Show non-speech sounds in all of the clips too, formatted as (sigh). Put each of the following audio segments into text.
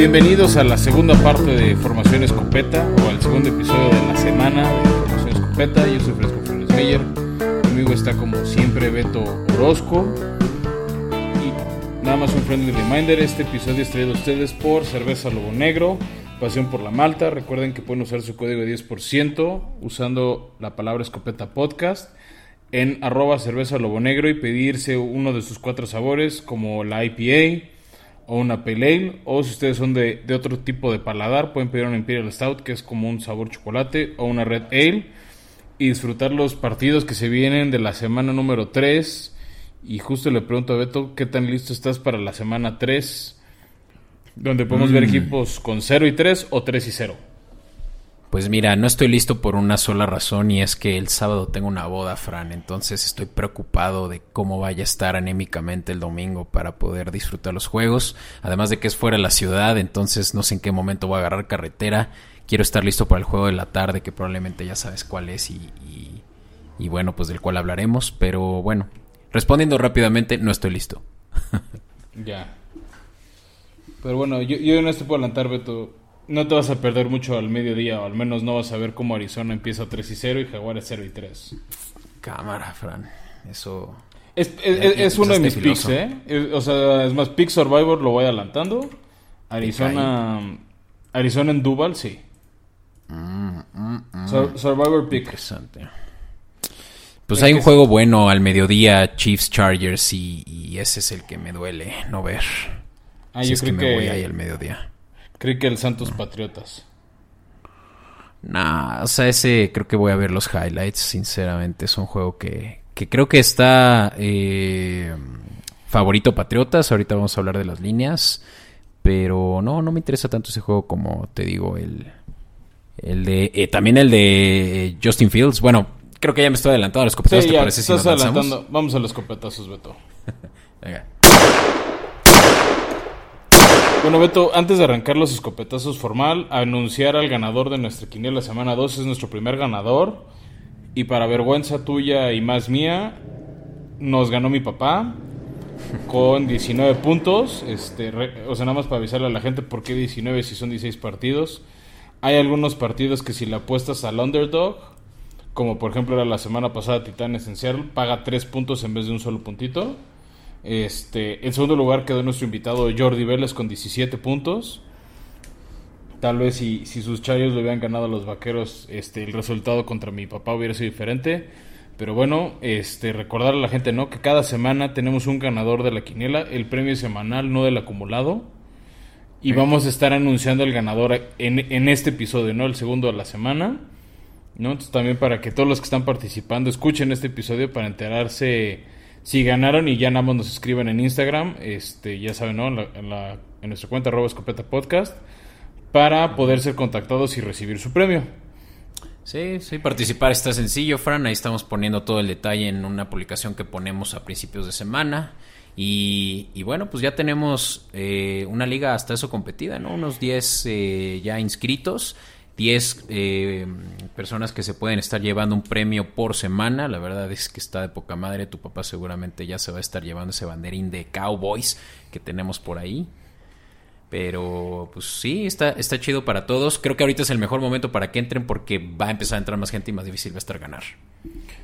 Bienvenidos a la segunda parte de Formación Escopeta o al segundo episodio de la semana de Formación Escopeta. Yo soy Fresco Flores Meyer. Conmigo está como siempre Beto Orozco. Y nada más un friendly reminder, este episodio es traído a ustedes por Cerveza Lobo Negro, Pasión por la Malta. Recuerden que pueden usar su código de 10% usando la palabra Escopeta Podcast en arroba cerveza lobo negro y pedirse uno de sus cuatro sabores como la IPA o una Pale Ale o si ustedes son de, de, otro tipo de paladar pueden pedir una Imperial Stout que es como un sabor chocolate o una Red Ale y disfrutar los partidos que se vienen de la semana número 3 y justo le pregunto a Beto qué tan listo estás para la semana 3 donde podemos mm. ver equipos con 0 y 3 o 3 y 0 pues mira, no estoy listo por una sola razón y es que el sábado tengo una boda, Fran, entonces estoy preocupado de cómo vaya a estar anémicamente el domingo para poder disfrutar los juegos, además de que es fuera de la ciudad, entonces no sé en qué momento voy a agarrar carretera, quiero estar listo para el juego de la tarde, que probablemente ya sabes cuál es y, bueno, pues del cual hablaremos, pero bueno, respondiendo rápidamente, no estoy listo. (laughs) ya. Pero bueno, yo, yo no estoy por adelantar, Beto no te vas a perder mucho al mediodía, o al menos no vas a ver cómo Arizona empieza 3 y 0 y Jaguares 0 y 3. Cámara, Fran. Eso. Es, es, uno de mis picks, ¿eh? O sea, es más, Pick Survivor lo voy adelantando. Arizona. Arizona en Duval, sí. Mm, mm, mm. Survivor Pick. Interesante. Pues hay un juego bueno al mediodía, Chiefs Chargers, y, ese es el que me duele no ver. Ah, yo creo que me voy ahí al mediodía. Creí que el Santos Patriotas. Nah, o sea, ese creo que voy a ver los highlights, sinceramente. Es un juego que, que creo que está eh, favorito Patriotas. Ahorita vamos a hablar de las líneas. Pero no, no me interesa tanto ese juego como te digo, el, el de. Eh, también el de Justin Fields. Bueno, creo que ya me estoy adelantando a los escopetazos. ¿Te parece si nos adelantando. Vamos a los escopetazos, Beto. (laughs) Venga. Bueno, Beto, antes de arrancar los escopetazos formal, anunciar al ganador de nuestra quiniela semana 2 es nuestro primer ganador. Y para vergüenza tuya y más mía, nos ganó mi papá con 19 puntos. Este, o sea, nada más para avisarle a la gente por qué 19 si son 16 partidos. Hay algunos partidos que si le apuestas al underdog, como por ejemplo era la semana pasada Titán Esencial, paga 3 puntos en vez de un solo puntito. Este, en segundo lugar quedó nuestro invitado Jordi Vélez con 17 puntos. Tal vez si, si sus chayos le hubieran ganado a los vaqueros, este, el resultado contra mi papá hubiera sido diferente. Pero bueno, este, recordar a la gente, ¿no? Que cada semana tenemos un ganador de la quiniela, el premio semanal, no del acumulado. Y vamos a estar anunciando el ganador en, en, este episodio, ¿no? El segundo de la semana. ¿No? Entonces también para que todos los que están participando escuchen este episodio para enterarse si ganaron y ya nada más nos escriban en Instagram, este, ya saben, ¿no? En, la, en, nuestra cuenta arroba escopeta podcast, para poder ser contactados y recibir su premio. Sí, sí, participar está sencillo, Fran. Ahí estamos poniendo todo el detalle en una publicación que ponemos a principios de semana. Y, y bueno, pues ya tenemos eh, una liga hasta eso competida, ¿no? Unos 10 eh, ya inscritos. 10 eh, personas que se pueden estar llevando un premio por semana. La verdad es que está de poca madre. Tu papá seguramente ya se va a estar llevando ese banderín de Cowboys que tenemos por ahí. Pero pues sí, está, está chido para todos. Creo que ahorita es el mejor momento para que entren porque va a empezar a entrar más gente y más difícil va a estar ganar.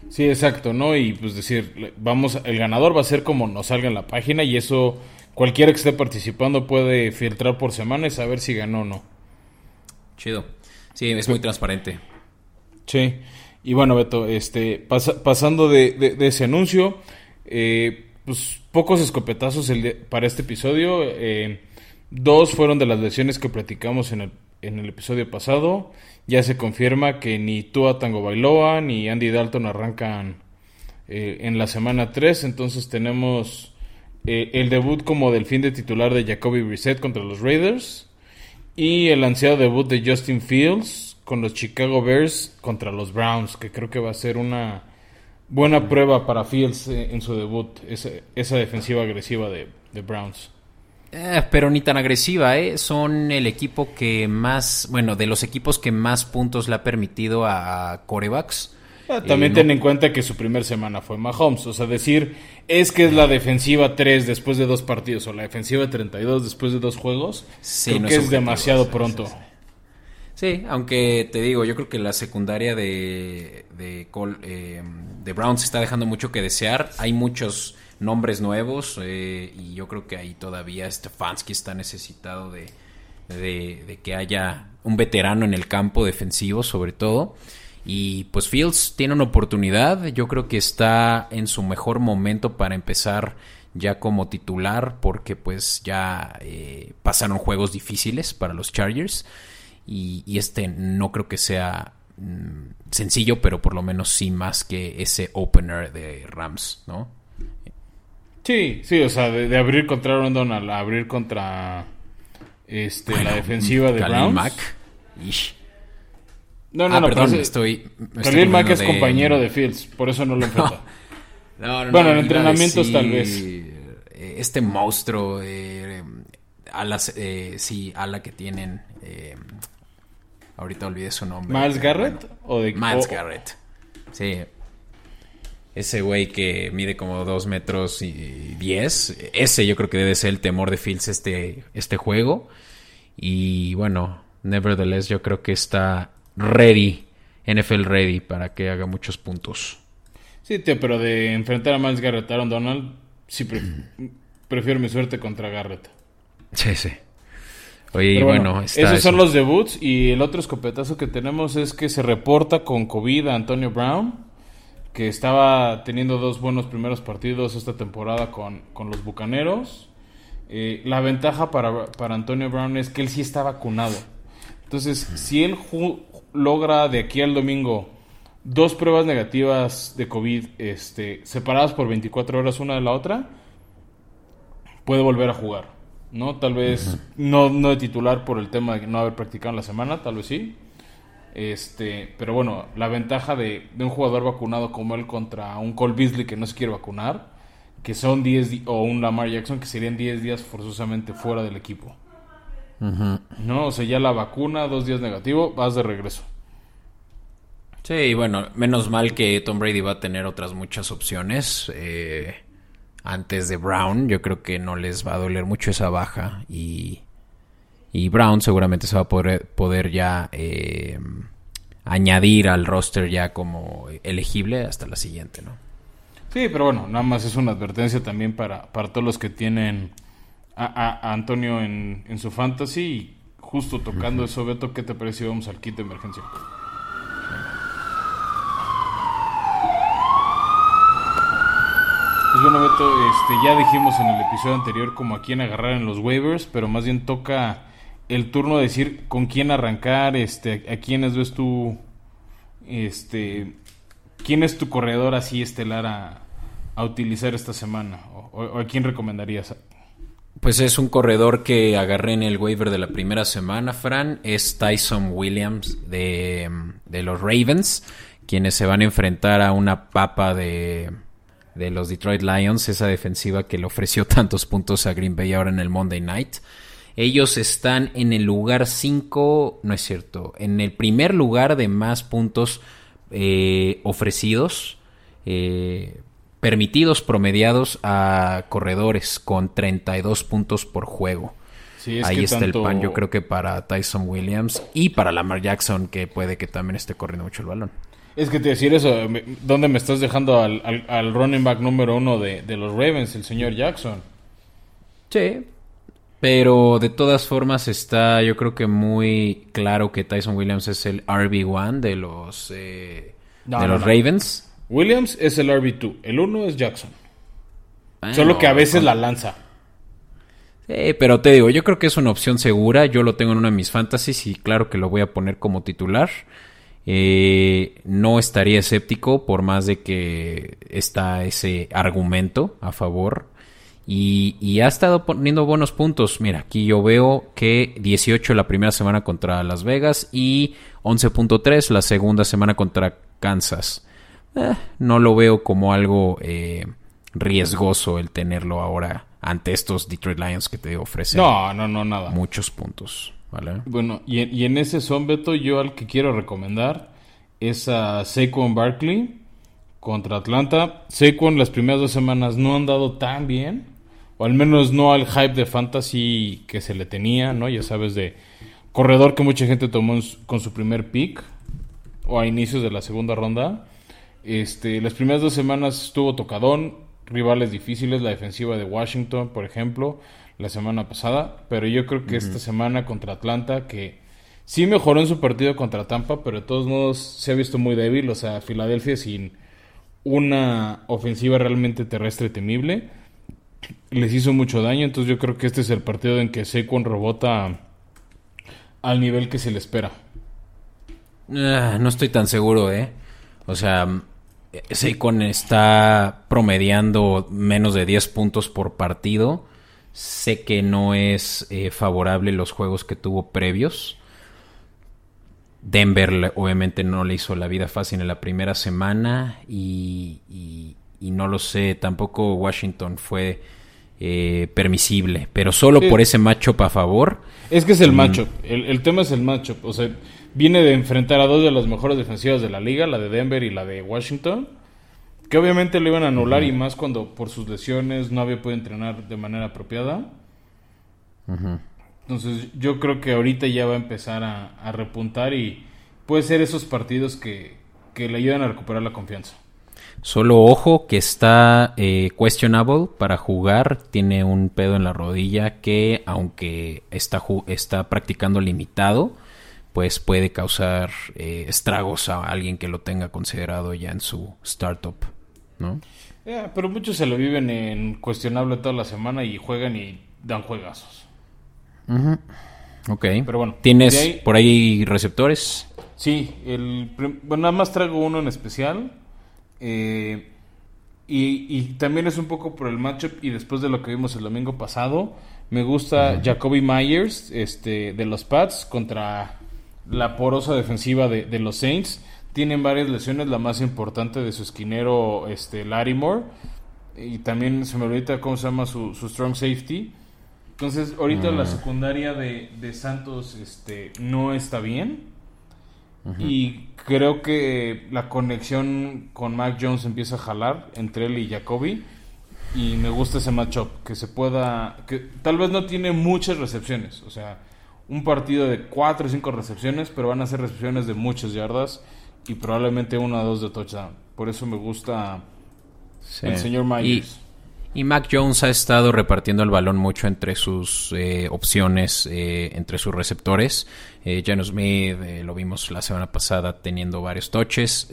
Sí, exacto, ¿no? Y pues decir, vamos, el ganador va a ser como nos salga en la página y eso cualquiera que esté participando puede filtrar por semana y saber si ganó o no. Chido. Sí, es muy transparente. Sí. Y bueno, Beto, este, pasando de, ese anuncio, eh, pues pocos escopetazos para este episodio. Eh, dos fueron de las lesiones que platicamos en el, en el episodio pasado. Ya se confirma que ni Tua Tango Bailoa ni Andy Dalton arrancan eh, en la semana 3. Entonces tenemos el debut como del fin de titular de Jacoby Brissett contra los Raiders. Y el ansiado debut de Justin Fields con los Chicago Bears contra los Browns, que creo que va a ser una buena prueba para Fields eh, en su debut, esa, defensiva agresiva de, Browns. Eh, pero ni tan agresiva, ¿eh? Son el equipo que más, bueno, de los equipos que más puntos le ha permitido a corebacks. Ah, también ten en cuenta que su primer semana fue Mahomes. O sea, decir es que es la defensiva 3 después de dos partidos o la defensiva 32 después de dos juegos, creo que es, demasiado pronto. Sí, aunque te digo, yo creo que la secundaria de, de, eh, de Browns está dejando mucho que desear. Hay muchos nombres nuevos eh, y yo creo que ahí todavía Stefanski está necesitado de, de, que haya un veterano en el campo defensivo sobre todo. Y pues Fields tiene una oportunidad, yo creo que está en su mejor momento para empezar ya como titular porque pues ya eh, pasaron juegos difíciles para los Chargers y, este no creo que sea mm, sencillo, pero por lo menos sí más que ese opener de Rams, ¿no? Sí, sí, o sea, de, abrir contra Aaron Donald a abrir contra este, la defensiva de Browns. Mack. No, no, ah, no, perdón, estoy, Khalil Mack es compañero de Fields, por eso no lo (laughs) enfrenta. No, no, bueno, en entrenamientos tal vez. Eh, este monstruo, eh, alas, eh, sí, ala que tienen. Eh, ahorita olvidé su nombre. ¿Miles Garrett? ¿O de, Miles Garrett. Sí, ese güey que mide como 2 metros y 10. Ese yo creo que debe ser el temor de Fields este, este juego. Y bueno, nevertheless yo creo que está ready, NFL ready para que haga muchos puntos. Sí, tío, pero de enfrentar a Miles Garrett, Aaron Donald, sí (clears throat) prefiero mi suerte contra Garrett. Sí, sí. Oye, y bueno, esos son los debuts y el otro escopetazo que tenemos es que se reporta con COVID a Antonio Brown que estaba teniendo dos buenos primeros partidos esta temporada con, los Bucaneros. Eh, la ventaja para, Antonio Brown es que él sí está vacunado. Entonces, si él logra de aquí al domingo dos pruebas negativas de COVID este, separadas por 24 horas una de la otra, puede volver a jugar. ¿no? Tal vez no, no de titular por el tema de no haber practicado en la semana, tal vez sí. Este, pero bueno, la ventaja de, un jugador vacunado como él contra un Cole Beasley que no se quiere vacunar, que son 10 o un Lamar Jackson que serían 10 días forzosamente fuera del equipo. No, o sea, ya la vacuna, dos días negativo, vas de regreso. Sí, bueno, menos mal que Tom Brady va a tener otras muchas opciones. Eh, antes de Brown, yo creo que no les va a doler mucho esa baja y y Brown seguramente se va a poder, poder ya eh, añadir al roster ya como elegible hasta la siguiente, ¿no? Sí, pero bueno, nada más es una advertencia también para, para todos los que tienen a, Antonio en, su fantasy. Y justo tocando eso, Beto, ¿qué te parece vamos al kit de emergencia? Pues bueno, Beto, este, ya dijimos en el episodio anterior como a quién agarrar en los waivers, pero más bien toca el turno de decir con quién arrancar, este, a quiénes ves tú, este, quién es tu corredor así estelar a, utilizar esta semana o, a quién recomendarías. Pues es un corredor que agarré en el waiver de la primera semana, Fran. Es Tyson Williams de, de los Ravens, quienes se van a enfrentar a una papa de, de los Detroit Lions, esa defensiva que le ofreció (laughs) tantos puntos a Green Bay ahora en el Monday Night. Ellos están en el lugar 5, no es cierto, en el primer lugar de más puntos eh, ofrecidos, eh, permitidos, promediados a corredores con 32 puntos por juego. Ahí está el pan, yo creo que para Tyson Williams y para Lamar Jackson, que puede que también esté corriendo mucho el balón. Es que te decir eso, ¿dónde me estás dejando al, al, running back número uno de, de, los Ravens, el señor Jackson? Sí, pero de todas formas está, yo creo que muy claro que Tyson Williams es el RB1 de los, eh, de los Ravens. Williams es el RB2, el 1 es Jackson. Solo que a veces la lanza. Sí, pero te digo, yo creo que es una opción segura. Yo lo tengo en una de mis fantasies y claro que lo voy a poner como titular. Eh, no estaría escéptico por más de que está ese argumento a favor y, ha estado poniendo buenos puntos. Mira, aquí yo veo que 18 la primera semana contra Las Vegas y 11.3 la segunda semana contra Kansas. Eh, no lo veo como algo eh, riesgoso el tenerlo ahora ante estos Detroit Lions que te ofrecen no, no, no, nada. muchos puntos. ¿vale? Bueno, y, y en ese son, Beto, yo al que quiero recomendar es a Saquon Barkley contra Atlanta. Saquon las primeras dos semanas no han dado tan bien, o al menos no al hype de fantasy que se le tenía, ¿no? Ya sabes, de corredor que mucha gente tomó con su primer pick o a inicios de la segunda ronda. Este, las primeras dos semanas estuvo tocadón, rivales difíciles, la defensiva de Washington, por ejemplo, la semana pasada, pero yo creo que esta semana contra Atlanta, que sí mejoró en su partido contra Tampa, pero de todos modos se ha visto muy débil, o sea, Filadelfia sin una ofensiva realmente terrestre temible, les hizo mucho daño, entonces yo creo que este es el partido en que Saquon rebota al nivel que se le espera. Ah, no estoy tan seguro, ¿eh? O sea, Saquon está promediando menos de 10 puntos por partido. Sé que no es eh, favorable los juegos que tuvo previos. Denver obviamente no le hizo la vida fácil en la primera semana y, no lo sé, tampoco Washington fue eh, permisible, pero solo por ese matchup a favor. Es que es el mm. matchup, el, el, tema es el matchup, o sea, viene de enfrentar a dos de las mejores defensivas de la liga, la de Denver y la de Washington, que obviamente le iban a anular y más cuando por sus lesiones no había podido entrenar de manera apropiada. Entonces yo creo que ahorita ya va a empezar a, repuntar y puede ser esos partidos que, le ayudan a recuperar la confianza. Solo ojo que está eh, questionable para jugar, tiene un pedo en la rodilla que aunque está, está practicando limitado, pues puede causar eh, estragos a alguien que lo tenga considerado ya en su startup, ¿no? pero muchos se lo viven en cuestionable toda la semana y juegan y dan juegazos. Ok. Pero bueno. ¿Tienes por ahí receptores? Sí, el, bueno, nada más traigo uno en especial. Eh, y, y, también es un poco por el matchup y después de lo que vimos el domingo pasado. Me gusta Jacoby Myers este, de los Pats contra la porosa defensiva de, los Saints. Tienen varias lesiones, la más importante de su esquinero, este, Larimore. Y también se me olvida cómo se llama su, strong safety. Entonces, ahorita la mm. secundaria de, Santos este, no está bien. Y creo que la conexión con Mac Jones empieza a jalar entre él y Jacoby. Y me gusta ese matchup, que se pueda... que tal vez no tiene muchas recepciones, o sea, un partido de 4 o 5 recepciones, pero van a ser recepciones de muchas yardas y probablemente una o dos de touchdown. Por eso me gusta el señor Myers. Y, Mac Jones ha estado repartiendo el balón mucho entre sus eh, opciones, eh, entre sus receptores. Eh, Smith eh, lo vimos la semana pasada teniendo varios touches,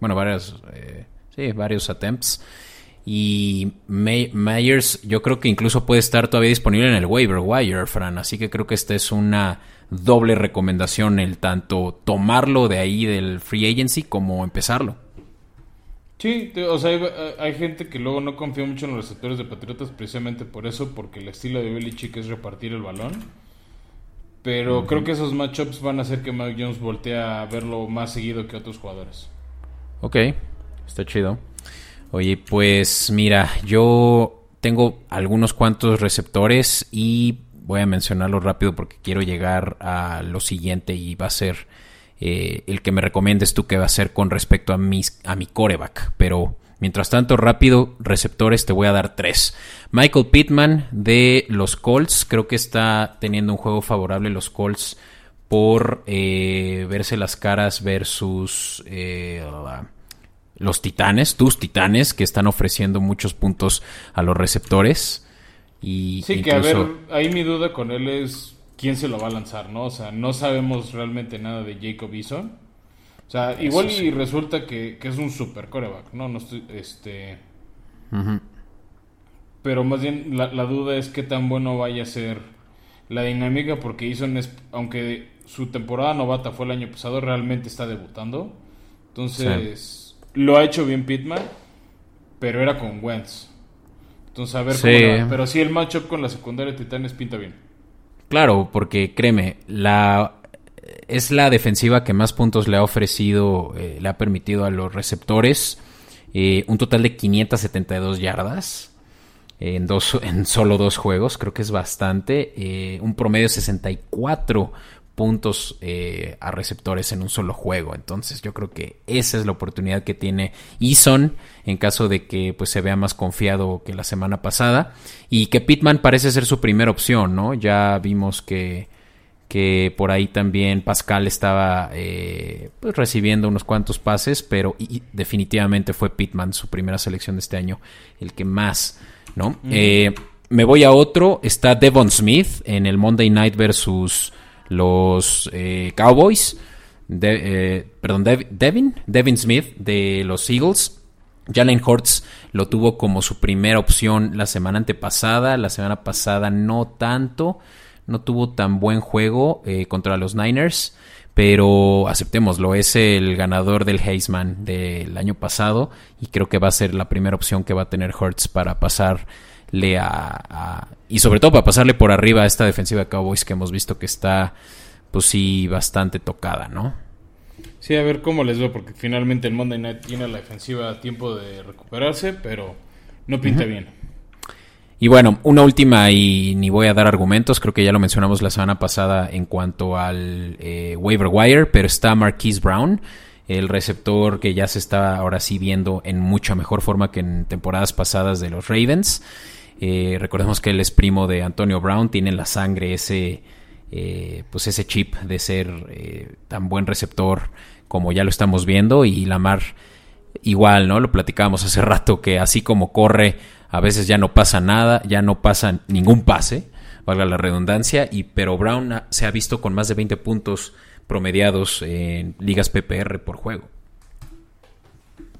bueno, varios, sí, varios attempts. Y Myers yo creo que incluso puede estar todavía disponible en el waiver wire, Fran. Así que creo que esta es una doble recomendación, el tanto tomarlo de ahí del free agency como empezarlo. Sí, o sea, hay, gente que luego no confía mucho en los receptores de Patriotas precisamente por eso, porque el estilo de Belichick es repartir el balón. Pero creo que esos matchups van a hacer que Mike Jones voltee a verlo más seguido que otros jugadores. Ok, está chido. Oye, pues mira, yo tengo algunos cuantos receptores y voy a mencionarlo rápido porque quiero llegar a lo siguiente y va a ser eh, el que me recomiendes tú que va a ser con respecto a, mis, a mi coreback. Pero mientras tanto, rápido, receptores te voy a dar tres. Michael Pittman de los Colts, creo que está teniendo un juego favorable los Colts por eh, verse las caras versus... Eh, los titanes, tus titanes, que están ofreciendo muchos puntos a los receptores. Y sí, que a ver, ahí mi duda con él es quién se lo va a lanzar, ¿no? O sea, no sabemos realmente nada de Jacob Eason. O sea, igual y resulta que, es un super coreback, ¿no? No estoy, este... Pero más bien la, duda es qué tan bueno vaya a ser la dinámica, porque Eason es, aunque su temporada novata fue el año pasado, realmente está debutando. Entonces... Lo ha hecho bien Pittman, pero era con Wentz. Entonces, a ver cómo Pero sí, el matchup con la secundaria de Titanes pinta bien. Claro, porque créeme, la es la defensiva que más puntos le ha ofrecido, eh, le ha permitido a los receptores. Eh, un total de 572 yardas en, dos, en solo dos juegos, creo que es bastante. Eh, un promedio de 64 puntos eh, a receptores en un solo juego. Entonces yo creo que esa es la oportunidad que tiene Eason en caso de que pues se vea más confiado que la semana pasada. Y que Pittman parece ser su primera opción, ¿no? Ya vimos que, que por ahí también Pascal estaba eh, pues, recibiendo unos cuantos pases, pero definitivamente fue Pittman su primera selección de este año, el que más, ¿no? Eh, me voy a otro, está Devon Smith en el Monday Night versus los eh, Cowboys, eh, perdón, Devin, Devin Smith de los Eagles. Jalen Hurts lo tuvo como su primera opción la semana antepasada, la semana pasada no tanto, no tuvo tan buen juego eh, contra los Niners, pero aceptémoslo, es el ganador del Heisman del año pasado y creo que va a ser la primera opción que va a tener Hurts para pasar a, y sobre todo para pasarle por arriba a esta defensiva de Cowboys que hemos visto que está pues sí bastante tocada, ¿no? Sí, a ver cómo les veo porque finalmente el Monday Night tiene la defensiva tiempo de recuperarse, pero no pinta bien. Y bueno, una última y ni voy a dar argumentos, creo que ya lo mencionamos la semana pasada en cuanto al eh, waiver wire, pero está Marquise Brown, el receptor que ya se está ahora sí viendo en mucha mejor forma que en temporadas pasadas de los Ravens. Eh, recordemos que él es primo de Antonio Brown, tiene en la sangre ese, eh, pues ese chip de ser eh, tan buen receptor como ya lo estamos viendo. Y Lamar igual, ¿no? Lo platicábamos hace rato que así como corre, a veces ya no pasa nada, ya no pasa ningún pase, valga la redundancia, y pero Brown se ha visto con más de 20 puntos promediados en ligas PPR por juego.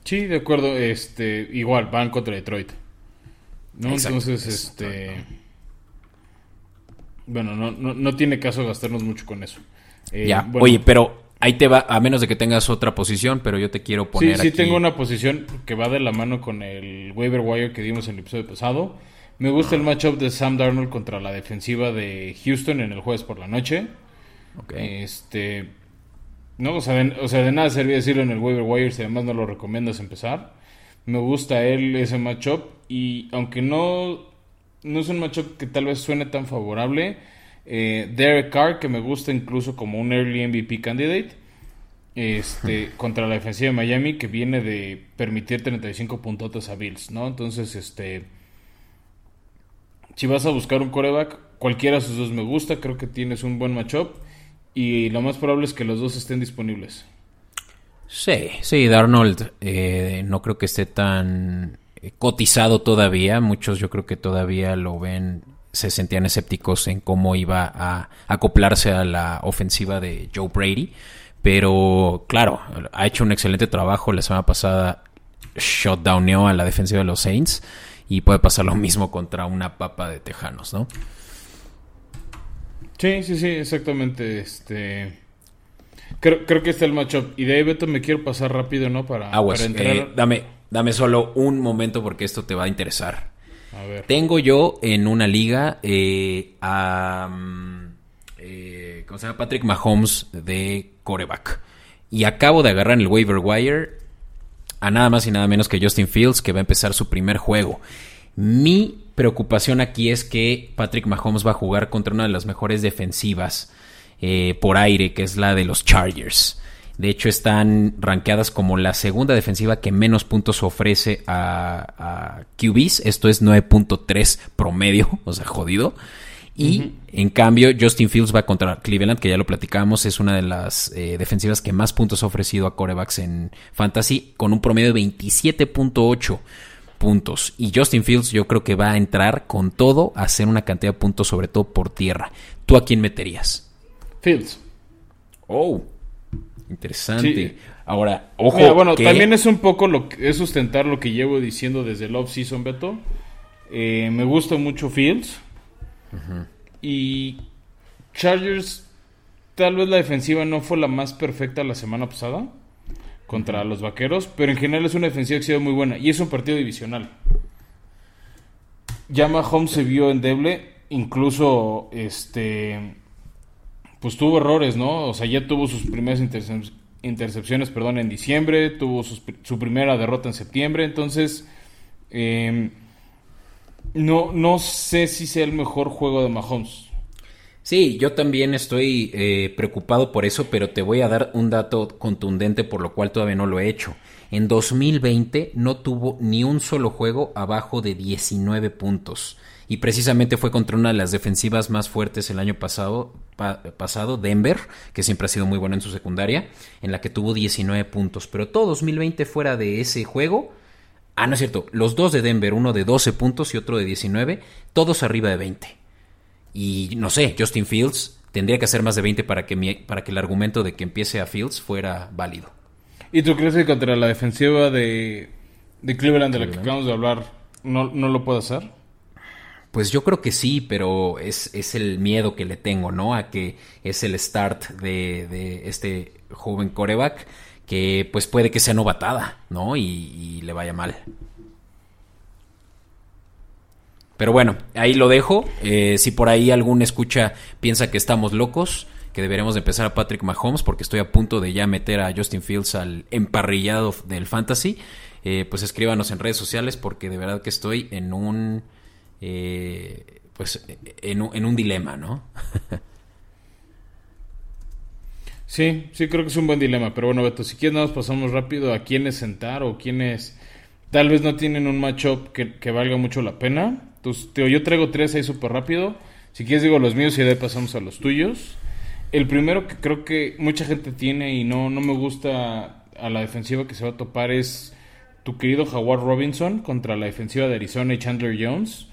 Sí, de acuerdo, este, igual van contra Detroit. ¿No? Entonces, este... Bueno, no, no, tiene caso gastarnos mucho con eso. Eh, ya, oye, pero ahí te va, a menos de que tengas otra posición, pero yo te quiero poner. Sí, sí, tengo una posición que va de la mano con el waiver wire que dimos en el episodio pasado. Me gusta el matchup de Sam Darnold contra la defensiva de Houston en el jueves por la noche. Este. No, o sea, de, o sea, de nada servía decirlo en el waiver wire si además no lo recomiendas empezar. Me gusta él ese matchup y aunque no, no es un matchup que tal vez suene tan favorable, eh, Derek Carr, que me gusta incluso como un early MVP candidate, este, (laughs) contra la defensiva de Miami, que viene de permitir 35 puntotes a Bills, ¿no? Entonces, este, si vas a buscar un coreback, cualquiera de esos dos me gusta, creo que tienes un buen matchup y lo más probable es que los dos estén disponibles. Sí, sí, Darnold eh, no creo que esté tan eh, cotizado todavía. Muchos yo creo que todavía lo ven, se sentían escépticos en cómo iba a acoplarse a la ofensiva de Joe Brady. Pero claro, ha hecho un excelente trabajo. La semana pasada shutdowneó a la defensiva de los Saints y puede pasar lo mismo contra una papa de Tejanos, ¿no? Sí, sí, sí, exactamente. Este Creo, creo que está el matchup. Y de ahí, Beto, me quiero pasar rápido, ¿no? Para, entrar. Eh, dame, dame solo un momento porque esto te va a interesar. A ver. Tengo yo en una liga eh, a. Mm, eh, ¿Cómo se llama? Patrick Mahomes de coreback. Y acabo de agarrar en el waiver wire a nada más y nada menos que Justin Fields, que va a empezar su primer juego. Mi preocupación aquí es que Patrick Mahomes va a jugar contra una de las mejores defensivas eh, por aire, que es la de los Chargers. De hecho, están rankeadas como la segunda defensiva que menos puntos ofrece a, QBs. Esto es 9.3 promedio, (laughs) o sea, jodido. Y en cambio, Justin Fields va contra Cleveland, que ya lo platicamos, es una de las eh, defensivas que más puntos ha ofrecido a corebacks en Fantasy, con un promedio de 27.8 puntos. Y Justin Fields yo creo que va a entrar con todo a hacer una cantidad de puntos, sobre todo por tierra. ¿Tú a quién meterías? Fields. Oh, interesante. Ahora, ojo. bueno, también es un poco lo que es sustentar lo que llevo diciendo desde el off-season, Beto. Eh, me gusta mucho Fields. Y Chargers, tal vez la defensiva no fue la más perfecta la semana pasada contra los vaqueros, pero en general es una defensiva que ha sido muy buena y es un partido divisional. Yama Home se vio endeble, incluso este pues tuvo errores, ¿no? O sea, ya tuvo sus primeras intercepciones, perdón, en diciembre, tuvo su primera derrota en septiembre, entonces em, no, no sé si sea el mejor juego de Mahomes. Sí, yo también estoy eh, preocupado por eso, pero te voy a dar un dato contundente por lo cual todavía no lo he hecho. En 2020 no tuvo ni un solo juego abajo de 19 puntos. Y precisamente fue contra una de las defensivas más fuertes el año pasado, pasado, Denver, que siempre ha sido muy bueno en su secundaria, en la que tuvo 19 puntos. Pero todo 2020 fuera de ese juego, ah, no es cierto, los dos de Denver, uno de 12 puntos y otro de 19, todos arriba de 20. Y no sé, Justin Fields tendría que hacer más de 20 para que, para que el argumento de que empiece a Fields fuera válido. ¿Y tú crees que contra la defensiva de, de Cleveland, de la que acabamos de hablar, no, no lo puede hacer? Pues yo creo que sí, pero es, es, el miedo que le tengo, ¿no? A que es el start de, de este joven coreback que pues puede que sea novatada, ¿no? y le vaya mal. Pero bueno, ahí lo dejo. Eh, si por ahí algún escucha piensa que estamos locos, que deberemos de empezar a Patrick Mahomes, porque estoy a punto de ya meter a Justin Fields al emparrillado del fantasy, eh, pues escríbanos en redes sociales, porque de verdad que estoy en un, eh, pues, en un, dilema, ¿no? (laughs) sí, sí creo que es un buen dilema, pero bueno, Beto, si quieres nos pasamos rápido a quiénes sentar o quiénes tal vez no tienen un matchup que, que valga mucho la pena. Entonces, yo traigo tres ahí súper rápido. Si quieres digo los míos y de pasamos a los tuyos. El primero que creo que mucha gente tiene y no, no me gusta a la defensiva que se va a topar es tu querido Jaguar Robinson contra la defensiva de Arizona y Chandler Jones.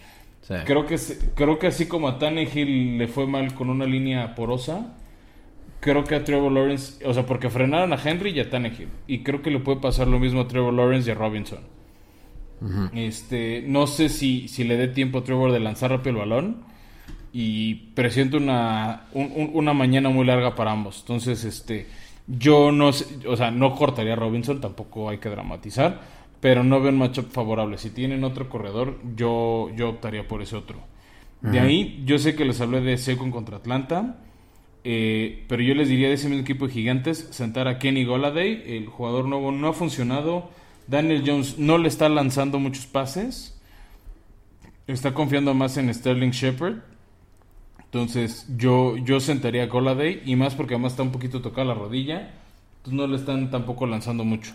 Creo, que, creo que así como a Tannehill le fue mal con una línea porosa, creo que a Trevor Lawrence, o sea, porque frenaron a Henry y a Tannehill. Y creo que le puede pasar lo mismo a Trevor Lawrence y a Robinson. Este, no sé si, si le dé tiempo a Trevor de lanzar rápido el balón. Y presiento una, una mañana muy larga para ambos. Entonces, este, yo no o sea, no cortaría a Robinson, tampoco hay que dramatizar. Pero no veo un matchup favorable. Si tienen otro corredor, yo, yo optaría por ese otro. De ahí, yo sé que les hablé de Secon contra Atlanta. Eh, pero yo les diría de ese mismo equipo de gigantes, sentar a Kenny Goladay. El jugador nuevo no ha funcionado Daniel Jones no le está lanzando muchos pases. Está confiando más en Sterling Shepard. Entonces yo, yo sentaría a Goladay y más porque además está un poquito tocada la rodilla. Entonces no le están tampoco lanzando mucho.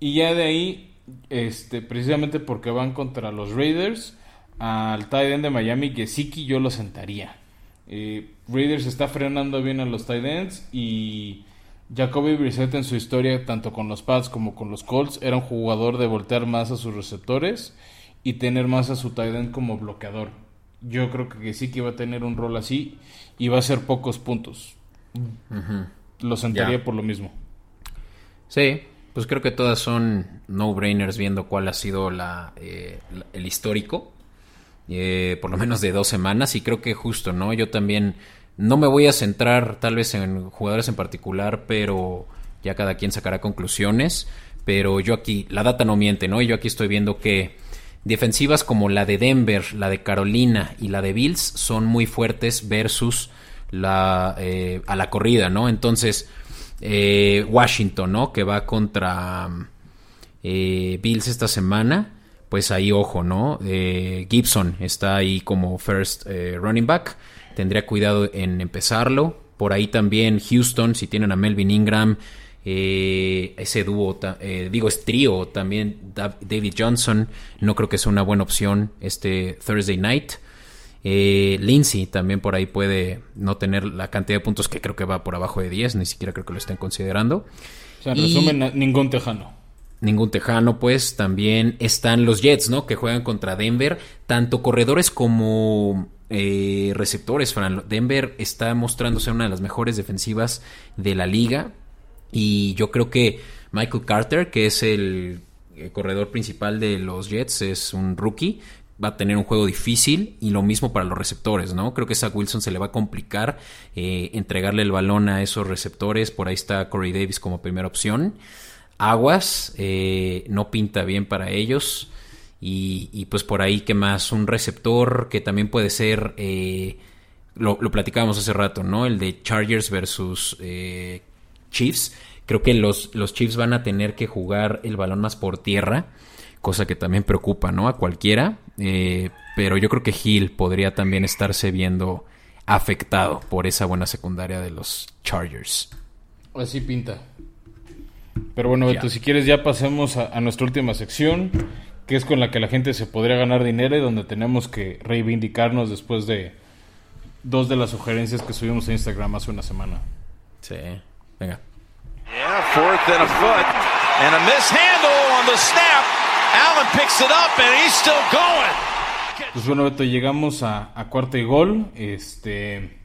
Y ya de ahí, este, precisamente porque van contra los Raiders, al tight end de Miami, Gesicki, yo lo sentaría. Eh, Raiders está frenando bien a los tight ends y Jacoby Brissett en su historia, tanto con los Pats como con los Colts, era un jugador de voltear más a sus receptores y tener más a su tight end como bloqueador. Yo creo que que iba a tener un rol así y va a ser pocos puntos. Lo sentaría por lo mismo. Sí, pues creo que todas son no-brainers viendo cuál ha sido la, eh, el histórico. Eh, por lo menos de dos semanas y creo que justo, ¿no? Yo también no me voy a centrar tal vez en jugadores en particular, pero ya cada quien sacará conclusiones. Pero yo aquí, la data no miente, ¿no? Yo aquí estoy viendo que defensivas como la de Denver, la de Carolina y la de Bills son muy fuertes versus la, eh, a la corrida, ¿no? Entonces, eh, Washington, ¿no? Que va contra eh, Bills esta semana. Pues ahí, ojo, ¿no? Gibson está ahí como first running back tendría cuidado en empezarlo. Por ahí también Houston, si tienen a Melvin Ingram, eh, ese dúo, eh, digo, es trío también, David Johnson, no creo que sea una buena opción este Thursday night. Eh, Lindsay también por ahí puede no tener la cantidad de puntos que creo que va por abajo de 10, ni siquiera creo que lo estén considerando. O sea, en resumen, ningún tejano. Ningún tejano, pues también están los Jets, ¿no? Que juegan contra Denver, tanto corredores como eh, receptores, Fran. Denver está mostrándose una de las mejores defensivas de la liga. Y yo creo que Michael Carter, que es el, corredor principal de los Jets, es un rookie. Va a tener un juego difícil y lo mismo para los receptores, ¿no? Creo que Zach Wilson se le va a complicar eh, entregarle el balón a esos receptores. Por ahí está Corey Davis como primera opción. Aguas, eh, no pinta bien para ellos. Y, pues por ahí, que más? Un receptor que también puede ser, eh, lo, lo, platicábamos hace rato, ¿no? El de Chargers versus eh, Chiefs. Creo que los, los Chiefs van a tener que jugar el balón más por tierra, cosa que también preocupa, ¿no? A cualquiera. Eh, pero yo creo que Hill podría también estarse viendo afectado por esa buena secundaria de los Chargers. Así pinta. Pero bueno, Beto, si quieres ya pasemos a, nuestra última sección, que es con la que la gente se podría ganar dinero y donde tenemos que reivindicarnos después de dos de las sugerencias que subimos a Instagram hace una semana. Sí, venga. Yeah, fourth and a foot. And a mishandle on the Pues bueno, Beto, llegamos a, y gol. Este.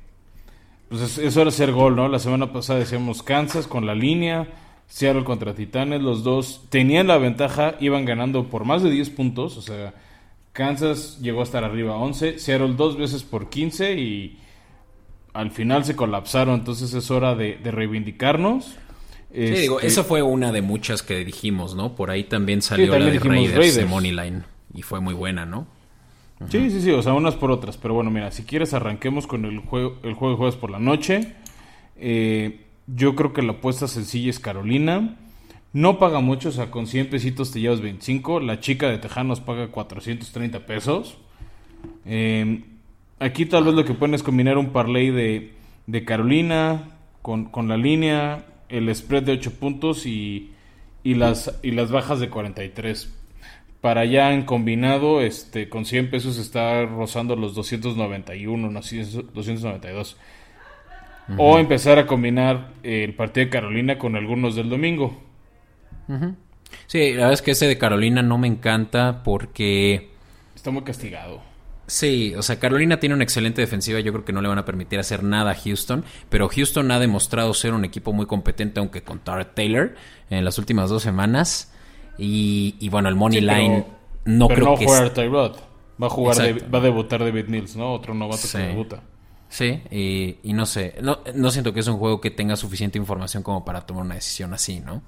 Pues es, es hora gol, ¿no? La semana pasada decíamos Kansas con la línea. Seattle contra Titanes, los dos tenían la ventaja, iban ganando por más de 10 puntos, o sea, Kansas llegó a estar arriba 11, Seattle dos veces por 15 y al final se colapsaron, entonces es hora de, reivindicarnos. Sí, digo, este, esa fue una de muchas que dijimos, ¿no? Por ahí también salió la de Raiders, de Moneyline y fue muy buena, ¿no? Sí, sí, sí, o sea, unas por otras, pero bueno, mira, si quieres arranquemos con el juego, el juego de jueves por la noche. Eh, yo creo que la apuesta sencilla es Carolina. No paga mucho, o sea, con 100 pesitos te llevas 25. La chica de Tejanos paga 430 pesos. Em, aquí tal vez lo que pueden es combinar un parlay de, de Carolina con, la línea, el spread de 8 puntos y, y, las, y las bajas de 43. Para ya en combinado, este, con 100 pesos está rozando los 291, no, 292. O empezar a combinar el partido de Carolina con algunos del domingo. Sí, la verdad es que ese de Carolina no me encanta porque... Está muy castigado. Sí, o sea, Carolina tiene una excelente defensiva, yo creo que no le van a permitir hacer nada a Houston, pero Houston ha demostrado ser un equipo muy competente, aunque con Tara Taylor en las últimas dos semanas. Y, bueno, el Money Line no creo no que... Jugar Tyrod. Va a jugar, va a debutar David Mills, ¿no? Otro novato que debuta. Sí, y, no sé, no, no, siento que es un juego que tenga suficiente información como para tomar una decisión así, ¿no?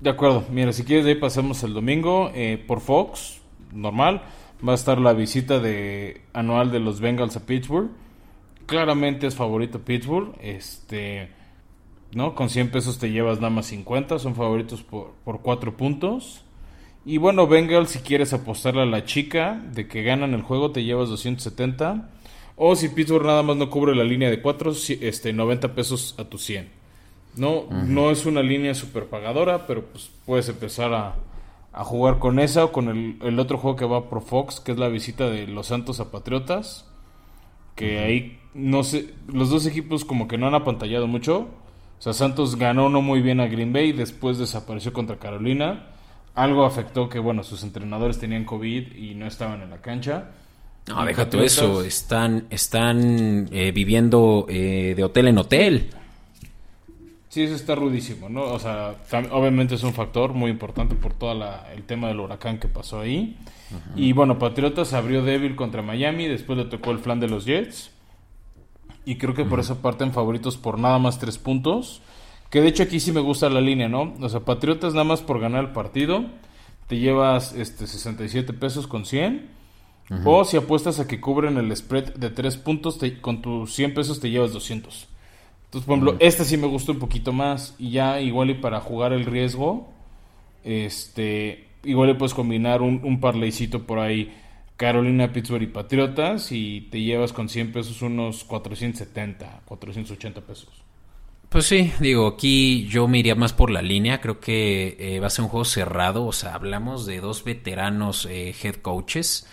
De acuerdo, mira, si quieres de ahí pasamos el domingo eh, por Fox, normal, va a estar la visita de anual de los Bengals a Pittsburgh. Claramente es favorito Pittsburgh, este, ¿no? Con 100 pesos te llevas nada más 50, son favoritos por, por 4 puntos. Y bueno, Bengals, si quieres apostarle a la chica de que ganan el juego, te llevas 270. O si Pittsburgh nada más no cubre la línea de 4, este, 90 pesos a tu 100. No, no es una línea super pagadora, pero pues puedes empezar a, jugar con esa o con el, otro juego que va por Fox, que es la visita de los Santos a Patriotas. Que ahí, no sé, los dos equipos como que no han apantallado mucho. O sea, Santos ganó no muy bien a Green Bay, después desapareció contra Carolina. Algo afectó que, bueno, sus entrenadores tenían COVID y no estaban en la cancha. No, deja todo eso. Están, están eh, viviendo eh, de hotel en hotel. Sí, eso está rudísimo, ¿no? O sea, obviamente es un factor muy importante por todo el tema del huracán que pasó ahí. Y bueno, Patriotas abrió débil contra Miami, después le tocó el flan de los Jets. Y creo que por eso parten favoritos por nada más tres puntos. Que de hecho aquí sí me gusta la línea, ¿no? O sea, Patriotas nada más por ganar el partido. Te llevas este 67 pesos con 100. O si apuestas a que cubren el spread de 3 puntos, con tus 100 pesos te llevas 200. Entonces, por ejemplo, este sí me gustó un poquito más. Y ya igual y para jugar el riesgo, este, igual le puedes combinar un, un parleycito por ahí. Carolina, Pittsburgh y Patriotas y te llevas con 100 pesos unos 470, 480 pesos. Pues sí, digo, aquí yo me iría más por la línea, creo que eh, va a ser un juego cerrado, o sea, hablamos de dos veteranos eh, head coaches,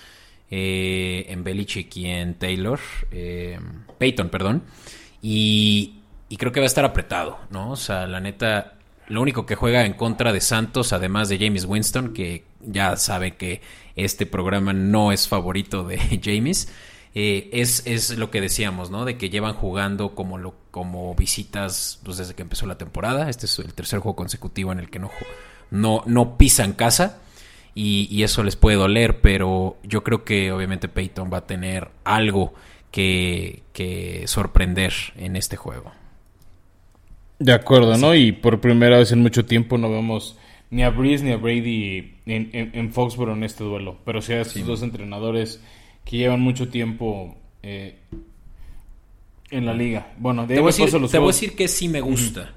eh, en Belichick y en Taylor, Peyton, perdón, y, creo que va a estar apretado, ¿no? O sea, la neta, lo único que juega en contra de Santos, además de James Winston, que ya sabe que este programa no es favorito de (laughs) James, eh, es, es, lo que decíamos, ¿no? De que llevan jugando como, lo, como visitas pues, desde que empezó la temporada. Este es el tercer juego consecutivo en el que no, no, no pisan casa y, eso les puede doler, pero yo creo que obviamente Peyton va a tener algo que, sorprender en este juego. De acuerdo, ¿no? Y por primera vez en mucho tiempo no vemos ni a Breeze ni a Brady en, en, Foxborough en este duelo, pero sí a estos dos entrenadores que llevan mucho tiempo eh, en la liga. Bueno, te, voy decir, te voy a decir que sí me gusta.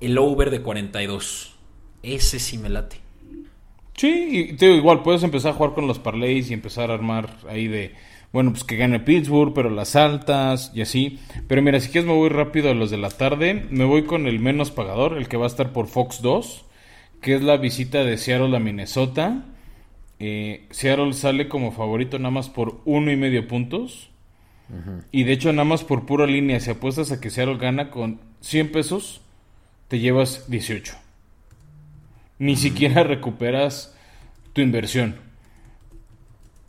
El over de 42. Ese sí me late. Sí, y te digo, igual puedes empezar a jugar con los parlays y empezar a armar ahí de bueno, pues que gane Pittsburgh, pero las altas y así. Pero mira, si quieres me voy rápido a los de la tarde. Me voy con el menos pagador, el que va a estar por Fox 2, que es la visita de Seattle a Minnesota. Eh, Seattle sale como favorito nada más por uno y medio puntos. Y de hecho, nada más por pura línea, si apuestas a que Seattle gana con 100 pesos, te llevas 18. Ni siquiera recuperas tu inversión.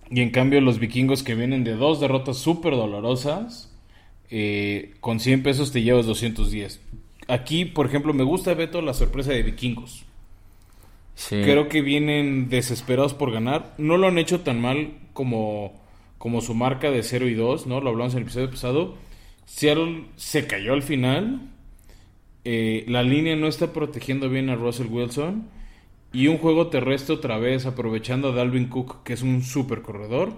Y en cambio, los vikingos que vienen de dos derrotas súper dolorosas, eh, con 100 pesos te llevas 210. Aquí, por ejemplo, me gusta, Beto, la sorpresa de vikingos. Creo que vienen desesperados por ganar. No lo han hecho tan mal como, como su marca de 0 y 2, ¿no? Lo hablamos en el episodio pasado. Seattle se cayó al final. Eh, la línea no está protegiendo bien a Russell Wilson. Y un juego terrestre otra vez, aprovechando a Dalvin Cook, que es un super corredor,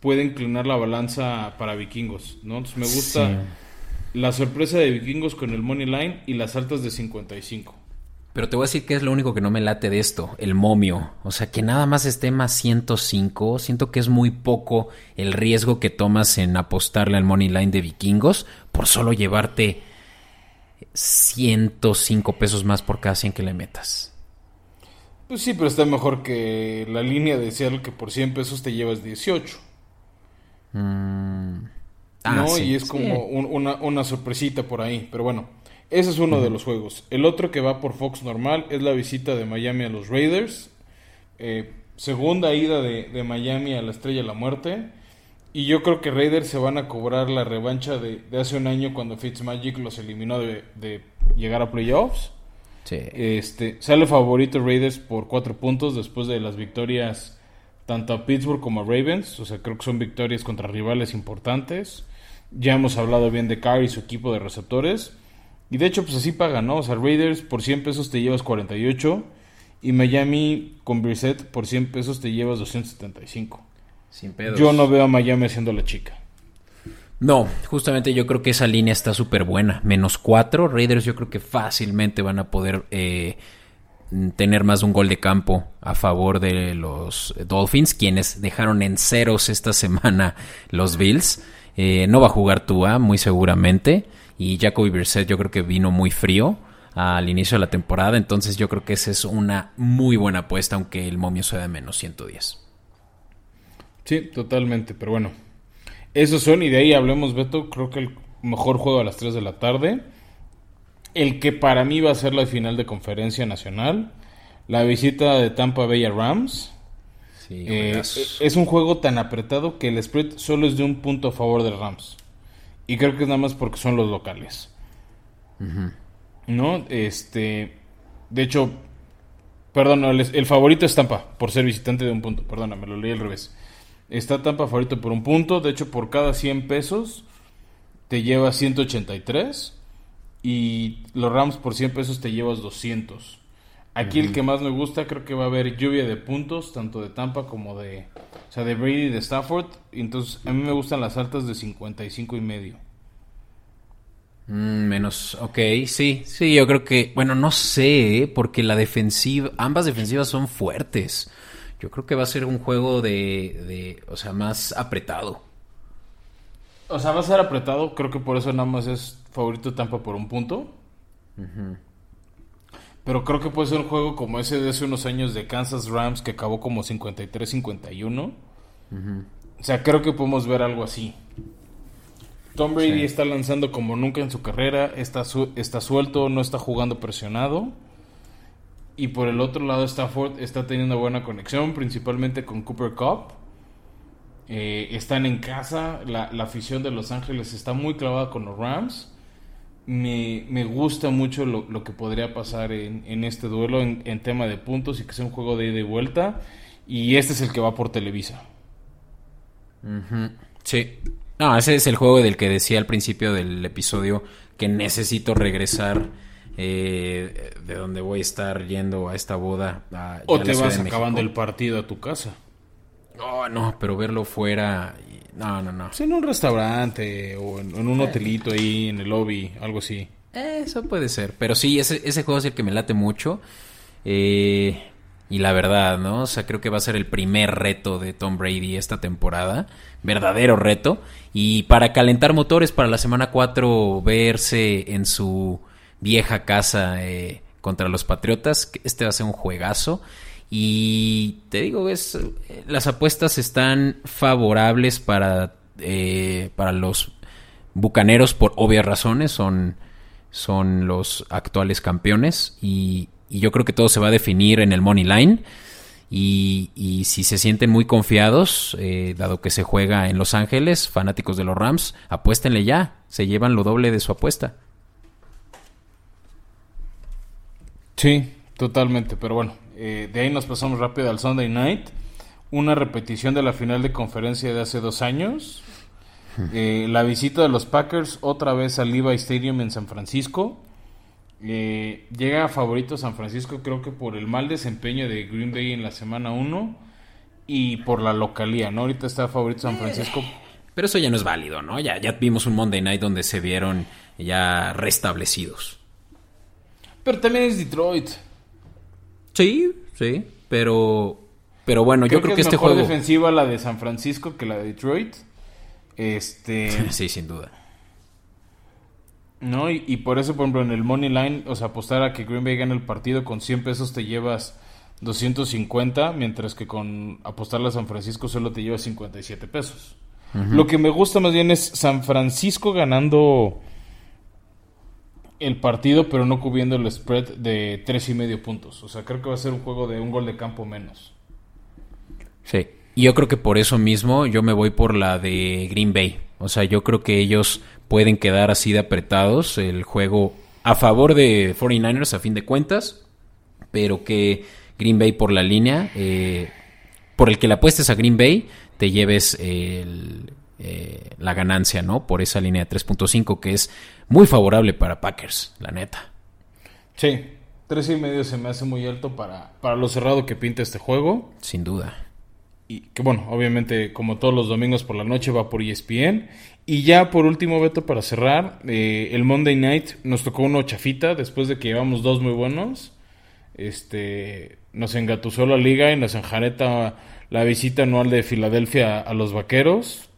puede inclinar la balanza para vikingos, ¿no? Entonces me gusta la sorpresa de vikingos con el money line y las altas de 55. Pero te voy a decir que es lo único que no me late de esto, el momio. O sea, que nada más esté más 105. Siento que es muy poco el riesgo que tomas en apostarle al money line de vikingos por solo llevarte 105 pesos más por cada 100 que le metas. Pues sí, pero está mejor que la línea de Seattle que por 100 pesos te llevas 18. Mm. Ah, ¿No? y es como una, una sorpresita por ahí. Pero bueno. Ese es uno de los juegos. El otro que va por Fox normal es la visita de Miami a los Raiders. Eh, segunda ida de, Miami a la Estrella de la Muerte. Y yo creo que Raiders se van a cobrar la revancha de, hace un año cuando Fitzmagic los eliminó de, llegar a playoffs. Sí. Este, sale favorito Raiders por cuatro puntos después de las victorias tanto a Pittsburgh como a Ravens. O sea, creo que son victorias contra rivales importantes. Ya hemos hablado bien de Carr y su equipo de receptores. Y de hecho, pues así pagan, ¿no? O sea, Raiders por 100 pesos te llevas 48 y Miami con Brissett por 100 pesos te llevas 275. Sin pedos. Yo no veo a Miami haciendo la chica. No, justamente yo creo que esa línea está súper buena. Menos 4. Raiders yo creo que fácilmente van a poder eh, tener más de un gol de campo a favor de los Dolphins, quienes dejaron en ceros esta semana los Bills. Eh, no va a jugar Tua, muy seguramente. Y Jacoby Brissett yo creo que vino muy frío al inicio de la temporada. Entonces yo creo que esa es una muy buena apuesta, aunque el momio sea de menos 110. Sí, totalmente. Pero bueno, esos son. Y de ahí hablemos, Beto. Creo que el mejor juego a las 3 de la tarde. El que para mí va a ser la final de conferencia nacional. La visita de Tampa Bay a Rams. Eh, es un juego tan apretado que el spread solo es de un punto a favor de Rams. Y creo que es nada más porque son los locales. ¿No? Este. De hecho, perdón, el, favorito es Tampa, por ser visitante de un punto. Perdona, me lo leí al revés. Está Tampa favorito por un punto. De hecho, por cada 100 pesos te llevas 183. Y los Rams por 100 pesos te llevas 200. Aquí el que más me gusta creo que va a haber lluvia de puntos, tanto de Tampa como de, o sea, de Brady y de Stafford. Entonces a mí me gustan las altas de 55 y medio. Mm, menos, ok, sí, sí, yo creo que, bueno, no sé, ¿eh? porque la defensiva, ambas defensivas son fuertes. Yo creo que va a ser un juego de, de o sea, más apretado. O sea, va a ser apretado, creo que por eso nada más es favorito Tampa por un punto. Pero creo que puede ser un juego como ese de hace unos años de Kansas Rams que acabó como 53-51. O sea, creo que podemos ver algo así. Tom Brady está lanzando como nunca en su carrera, está, está suelto, no está jugando presionado. Y por el otro lado, Stafford está teniendo buena conexión, principalmente con Cooper Cup. Eh, están en casa, la, la afición de Los Ángeles está muy clavada con los Rams me, me gusta mucho lo, lo, que podría pasar en, en este duelo en, en, tema de puntos y que sea un juego de ida y vuelta. Y este es el que va por Televisa. Sí. No, ese es el juego del que decía al principio del episodio que necesito regresar eh, de donde voy a estar yendo a esta boda. o te vas acabando el partido a tu casa. No, no, pero verlo fuera no, no, no. Pues en un restaurante o en, un hotelito ahí en el lobby, algo así. Eso puede ser. Pero sí, ese, ese juego es el que me late mucho. Eh, Y la verdad, ¿no? O sea, creo que va a ser el primer reto de Tom Brady esta temporada. Verdadero reto. Y para calentar motores para la semana 4, verse en su vieja casa eh, contra los Patriotas. Este va a ser un juegazo. Y te digo, es, las apuestas están favorables para, eh, para los Bucaneros por obvias razones. Son, son los actuales campeones. Y, yo creo que todo se va a definir en el money line. Y, y si se sienten muy confiados, eh, dado que se juega en Los Ángeles, fanáticos de los Rams, apuéstenle ya. Se llevan lo doble de su apuesta. Sí, totalmente. Pero bueno, eh, de ahí nos pasamos rápido al Sunday Night. Una repetición de la final de conferencia de hace dos años. Eh, la visita de los Packers otra vez al Levi Stadium en San Francisco. Eh, llega a favorito San Francisco, creo que por el mal desempeño de Green Bay en la semana 1 y por la localía, ¿no? Ahorita está favorito San Francisco. Pero eso ya no es válido, ¿no? Ya, ya vimos un Monday Night donde se vieron ya restablecidos. Pero también es Detroit. Sí, sí, pero pero bueno, yo creo que, es este mejor juego defensiva la de San Francisco que la de Detroit. Este, (laughs) sí, sin duda. no, y, y por eso por ejemplo en el money line, o sea, apostar a que Green Bay gane el partido con 100 pesos te llevas 250, mientras que con apostarle a San Francisco solo te llevas 57 pesos. Lo que me gusta más bien es San Francisco ganando el partido, pero no cubriendo el spread de tres y medio puntos. O sea, creo que va a ser un juego de un gol de campo menos. Sí. Y yo creo que por eso mismo yo me voy por la de Green Bay. O sea, yo creo que ellos pueden quedar así de apretados el juego a favor de 49ers a fin de cuentas, pero que Green Bay por la línea, eh, por el que le apuestes a Green Bay, te lleves el, eh, la ganancia, ¿no? Por esa línea de 3.5 que es muy favorable para Packers, la neta. Sí, tres y medio se me hace muy alto para, para lo cerrado que pinta este juego. Sin duda. Y que bueno, obviamente como todos los domingos por la noche va por ESPN. Y ya por último, Beto, para cerrar, eh, el Monday Night nos tocó uno chafita después de que llevamos dos muy buenos. Este, nos engatusó la liga y nos enjareta la visita anual de Filadelfia a los Vaqueros.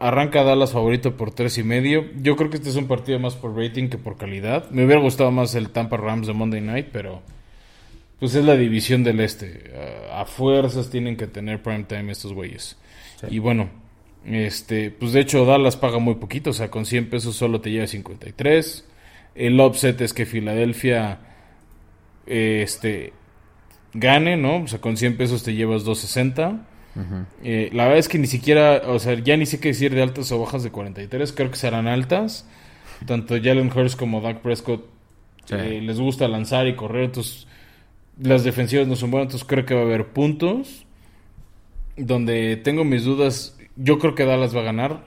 Arranca Dallas favorito por tres y medio. Yo creo que este es un partido más por rating que por calidad. Me hubiera gustado más el Tampa Rams de Monday Night, pero pues es la división del este. A fuerzas tienen que tener prime time estos güeyes. Sí. Y bueno, este, pues de hecho Dallas paga muy poquito, o sea, con 100 pesos solo te lleva 53. El offset es que Filadelfia este gane, ¿no? O sea, con 100 pesos te llevas 260. Eh, la verdad es que ni siquiera, o sea, ya ni sé qué decir de altas o bajas de 43, creo que serán altas. Tanto Jalen Hurst como Dak Prescott Sí. eh, les gusta lanzar y correr, entonces las defensivas no son buenas, entonces creo que va a haber puntos. Donde tengo mis dudas, yo creo que Dallas va a ganar,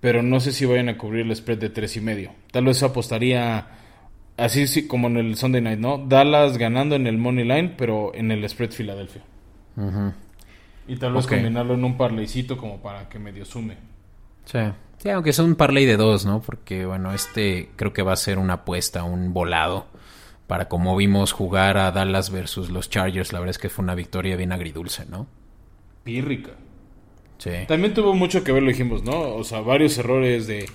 pero no sé si vayan a cubrir el spread de tres y medio. Tal vez apostaría así sí, como en el Sunday Night, ¿no? Dallas ganando en el money line, pero en el spread Filadelfia. Y tal vez Ok. combinarlo en un parleycito como para que medio sume. Sí. Sí, aunque es un parlay de dos, ¿no? Porque, bueno, este creo que va a ser una apuesta, un volado. Para como vimos jugar a Dallas versus los Chargers, la verdad es que fue una victoria bien agridulce, ¿no? Pírrica. Sí. También tuvo mucho que ver, lo dijimos, ¿no? O sea, varios errores de,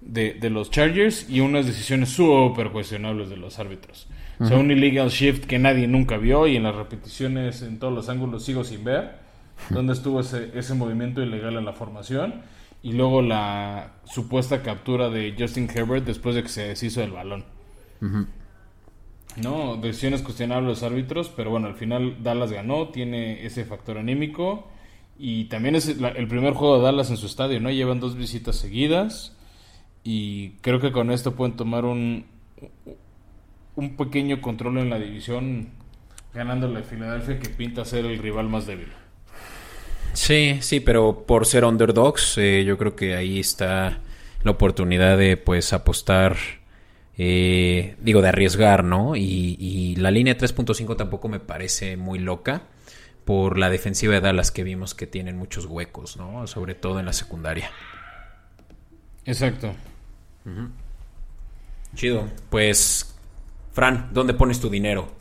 de, de los Chargers y unas decisiones súper cuestionables de los árbitros. O sea, un illegal shift que nadie nunca vio y en las repeticiones, en todos los ángulos, sigo sin ver dónde estuvo ese, ese movimiento ilegal en la formación. Y luego la supuesta captura de Justin Herbert después de que se deshizo del balón. No, decisiones cuestionables los árbitros, pero bueno, al final Dallas ganó, tiene ese factor anímico y también es el primer juego de Dallas en su estadio, ¿no? Llevan dos visitas seguidas y creo que con esto pueden tomar un, un pequeño control en la división ganándole a Filadelfia que pinta ser el rival más débil. Sí, sí, pero por ser underdogs, eh, yo creo que ahí está la oportunidad de pues apostar, eh, digo, de arriesgar, ¿no? Y, y la línea 3.5 tampoco me parece muy loca por la defensiva de Dallas que vimos que tienen muchos huecos, ¿no? Sobre todo en la secundaria. Exacto. Chido. Pues, Fran, ¿dónde pones tu dinero?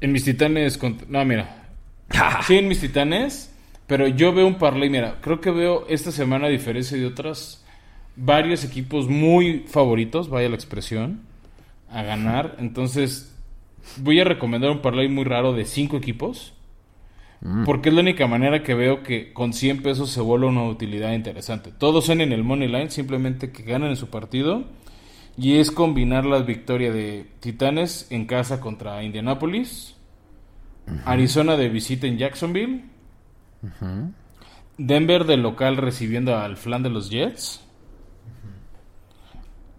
En mis titanes. No, mira. (laughs) sí, en mis titanes. Pero yo veo un parlay. Mira, creo que veo esta semana, a diferencia de otras, varios equipos muy favoritos, vaya la expresión, a ganar. Entonces, voy a recomendar un parlay muy raro de cinco equipos. Mm. Porque es la única manera que veo que con 100 pesos se vuelve una utilidad interesante. Todos son en el money line, simplemente que ganan en su partido. Y es combinar la victoria de Titanes en casa contra Indianapolis. Arizona de visita en Jacksonville. Denver de local recibiendo al flan de los Jets.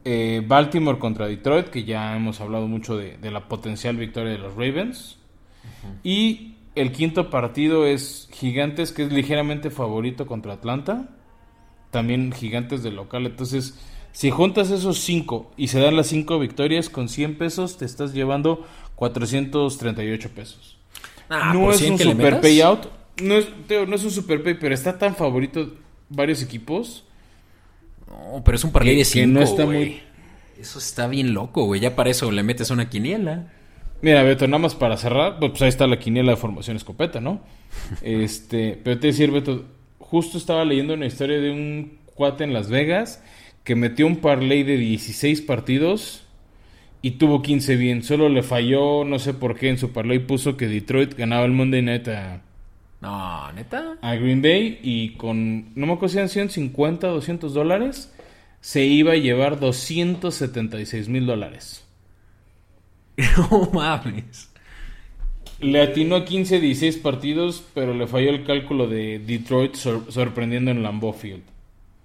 Eh, Baltimore contra Detroit, que ya hemos hablado mucho de, la potencial victoria de los Ravens. Y el quinto partido es Gigantes, que es ligeramente favorito contra Atlanta. También Gigantes de local. Entonces, si juntas esos cinco y se dan las cinco victorias con 100 pesos, te estás llevando 438 pesos. Ah, no es un super payout. No es, no es un super pay, pero está tan favorito varios equipos. No, pero es un parlay de 5, no está muy... Eso está bien loco, güey. Ya para eso le metes una quiniela. Mira, Beto, nada más para cerrar, pues ahí está la quiniela de formación escopeta, ¿no? (laughs) este, pero te decir, Beto, justo estaba leyendo una historia de un cuate en Las Vegas que metió un parlay de 16 partidos y tuvo 15 bien. Solo le falló, no sé por qué, en su parlay puso que Detroit ganaba el Monday Night a... No, neta. A Green Bay y con, no me acuerdo si 150, 200 dólares, se iba a llevar 276 mil dólares. (laughs) No mames. Le atinó a 15, 16 partidos, pero le falló el cálculo de Detroit sorprendiendo en Lambeau Field.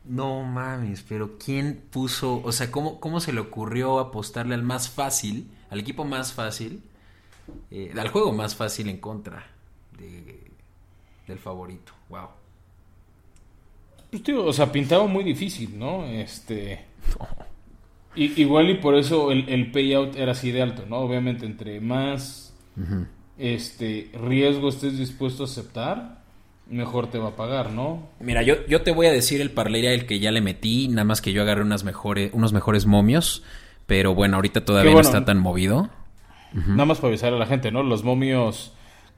No mames, pero ¿quién puso, o sea, cómo, cómo se le ocurrió apostarle al más fácil, al equipo más fácil, eh, al juego más fácil en contra del favorito? Wow. Pues tío, o sea, pintaba muy difícil, ¿no? Este (laughs) igual y por eso el, payout era así de alto, ¿no? Obviamente, entre más este riesgo estés dispuesto a aceptar, mejor te va a pagar, ¿no? Mira, yo, yo te voy a decir el parlay el que ya le metí, nada más que yo agarré unas mejores, unos mejores momios, pero bueno, ahorita todavía no está tan movido. Nada más para avisar a la gente, ¿no? Los momios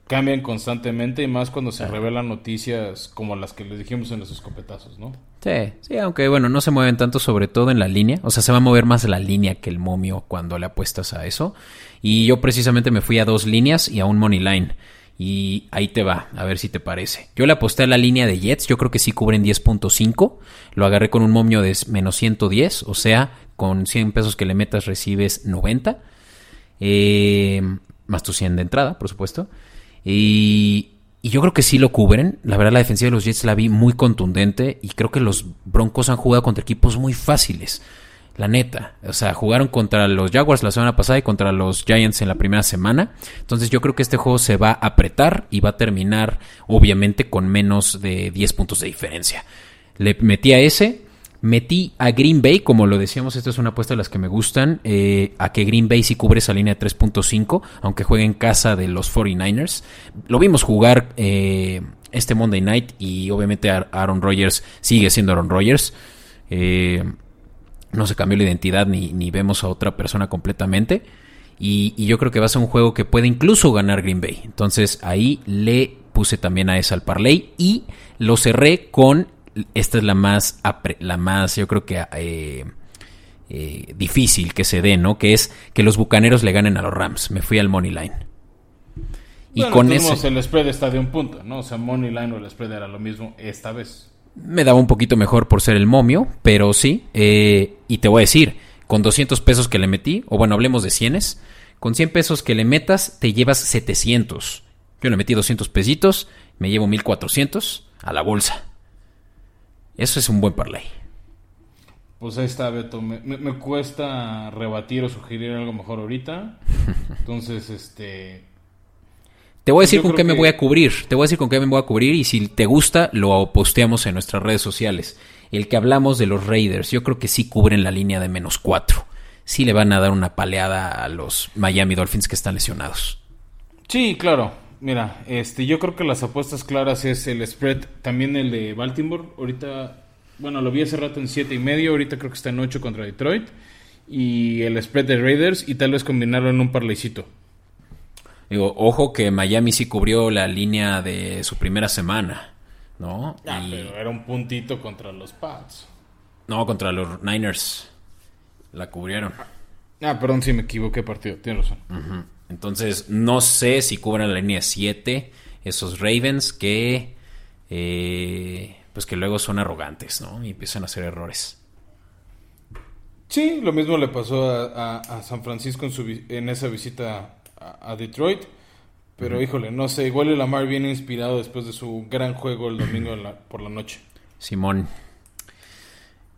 cambian constantemente y más cuando se revelan noticias como las que les dijimos en los escopetazos, ¿no? Sí, sí, aunque bueno, no se mueven tanto sobre todo en la línea, o sea, se va a mover más la línea que el momio cuando le apuestas a eso. Y yo precisamente me fui a dos líneas y a un money line. Y ahí te va, a ver si te parece. Yo le aposté a la línea de Jets, yo creo que sí cubren 10.5. Lo agarré con un momio de menos 110, o sea, con 100 pesos que le metas recibes 90. Eh, más tu 100 de entrada, por supuesto. Y, yo creo que sí lo cubren. La verdad, la defensiva de los Jets la vi muy contundente y creo que los Broncos han jugado contra equipos muy fáciles. La neta. O sea, jugaron contra los Jaguars la semana pasada y contra los Giants en la primera semana. Entonces yo creo que este juego se va a apretar y va a terminar obviamente con menos de 10 puntos de diferencia. Le metí a ese. Metí a Green Bay, como lo decíamos, esta es una apuesta de las que me gustan, eh, a que Green Bay sí cubre esa línea de 3.5, aunque juegue en casa de los 49ers. Lo vimos jugar eh, este Monday Night y obviamente Aaron Rodgers sigue siendo Aaron Rodgers. Eh, no se cambió la identidad ni, ni, vemos a otra persona completamente. Y, y, yo creo que va a ser un juego que puede incluso ganar Green Bay. Entonces ahí le puse también a esa al parlay y lo cerré con esta es la más, la más yo creo que eh, eh, difícil que se dé, ¿no? Que es que los bucaneros le ganen a los Rams. Me fui al Money Line. Y con eso. El spread está de un punto, ¿no? O sea, Money Line o el spread era lo mismo esta vez. Me daba un poquito mejor por ser el momio, pero sí. Eh, y te voy a decir, con 200 pesos que le metí, o bueno, hablemos de 100, con 100 pesos que le metas, te llevas 700. Yo le metí 200 pesitos, me llevo 1400 a la bolsa. Eso es un buen parlay. Pues ahí está, Beto. Me, cuesta rebatir o sugerir algo mejor ahorita. (laughs) Entonces, este. Te voy a decir con qué me voy a cubrir. Te voy a decir con qué me voy a cubrir y si te gusta, lo posteamos en nuestras redes sociales. El que hablamos de los Raiders, yo creo que sí cubren la línea de menos cuatro. Sí le van a dar una paleada a los Miami Dolphins que están lesionados. Sí, claro. Mira, este, yo creo que las apuestas claras es el spread, también el de Baltimore. Ahorita, bueno, lo vi hace rato en siete y medio, ahorita creo que está en 8 contra Detroit. Y el spread de Raiders y tal vez combinarlo en un parlaycito. Digo, ojo que Miami sí cubrió la línea de su primera semana, ¿no? Ah, Y- pero era un puntito contra los Pats. No, contra los Niners. La cubrieron. Ah, perdón, sí me equivoqué partido, tienes razón. Entonces, no sé si cubren la línea 7 esos Ravens que, eh, pues que luego son arrogantes, ¿no? Y empiezan a hacer errores. Sí, lo mismo le pasó a, a- a San Francisco en, su, vi- en esa visita a, a Detroit. Pero híjole, no sé, igual el Lamar viene inspirado después de su gran juego el domingo la- por la noche. Simón.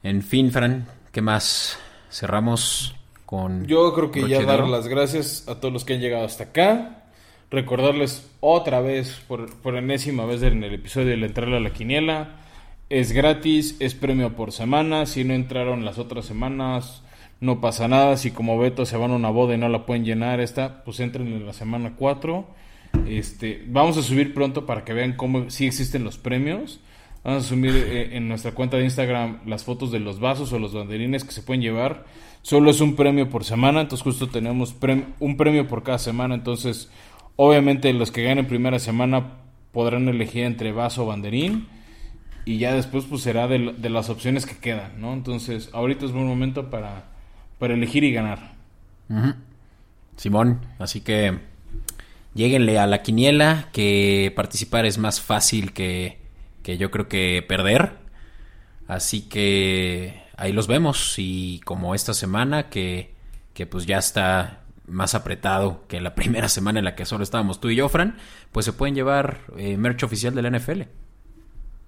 En fin, Fran, ¿qué más? Cerramos con... Yo creo que ya dar las gracias a todos los que han llegado hasta acá. Recordarles otra vez, por, por enésima vez en el episodio de entrarle a la quiniela. Es gratis, es premio por semana. Si no entraron las otras semanas, no pasa nada. Si como Beto se van a una boda y no la pueden llenar esta, pues entren en la semana 4. Este, vamos a subir pronto para que vean cómo sí existen los premios. Vamos a subir eh, en nuestra cuenta de Instagram las fotos de los vasos o los banderines que se pueden llevar. Solo es un premio por semana, entonces justo tenemos un premio por cada semana. Entonces, obviamente los que ganen primera semana podrán elegir entre vaso o banderín. Y ya después pues será de, las opciones que quedan, ¿no? Entonces, ahorita es buen momento para, para elegir y ganar. Simón, así que lleguenle a la quiniela, que participar es más fácil que, que yo creo que perder. Así que ahí los vemos y como esta semana que, que pues ya está más apretado que la (laughs) primera semana en la que solo estábamos tú y yo, Fran, pues se pueden llevar eh, merch oficial de la NFL.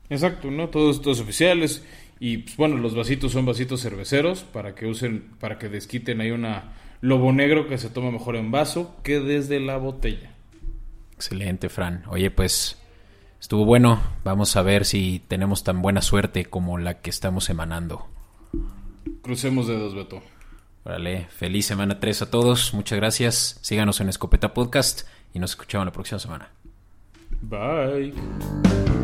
Exacto, ¿no? Todos estos oficiales. Y pues, bueno, los vasitos son vasitos cerveceros para que usen, para que desquiten ahí una lobo negro que se toma mejor en vaso que desde la botella. Excelente, Fran. Oye, pues estuvo bueno. Vamos a ver si tenemos tan buena suerte como la que estamos emanando. Crucemos dedos, Beto. Órale, feliz semana 3 a todos. Muchas gracias. Síganos en Escopeta Podcast y nos escuchamos la próxima semana. Bye.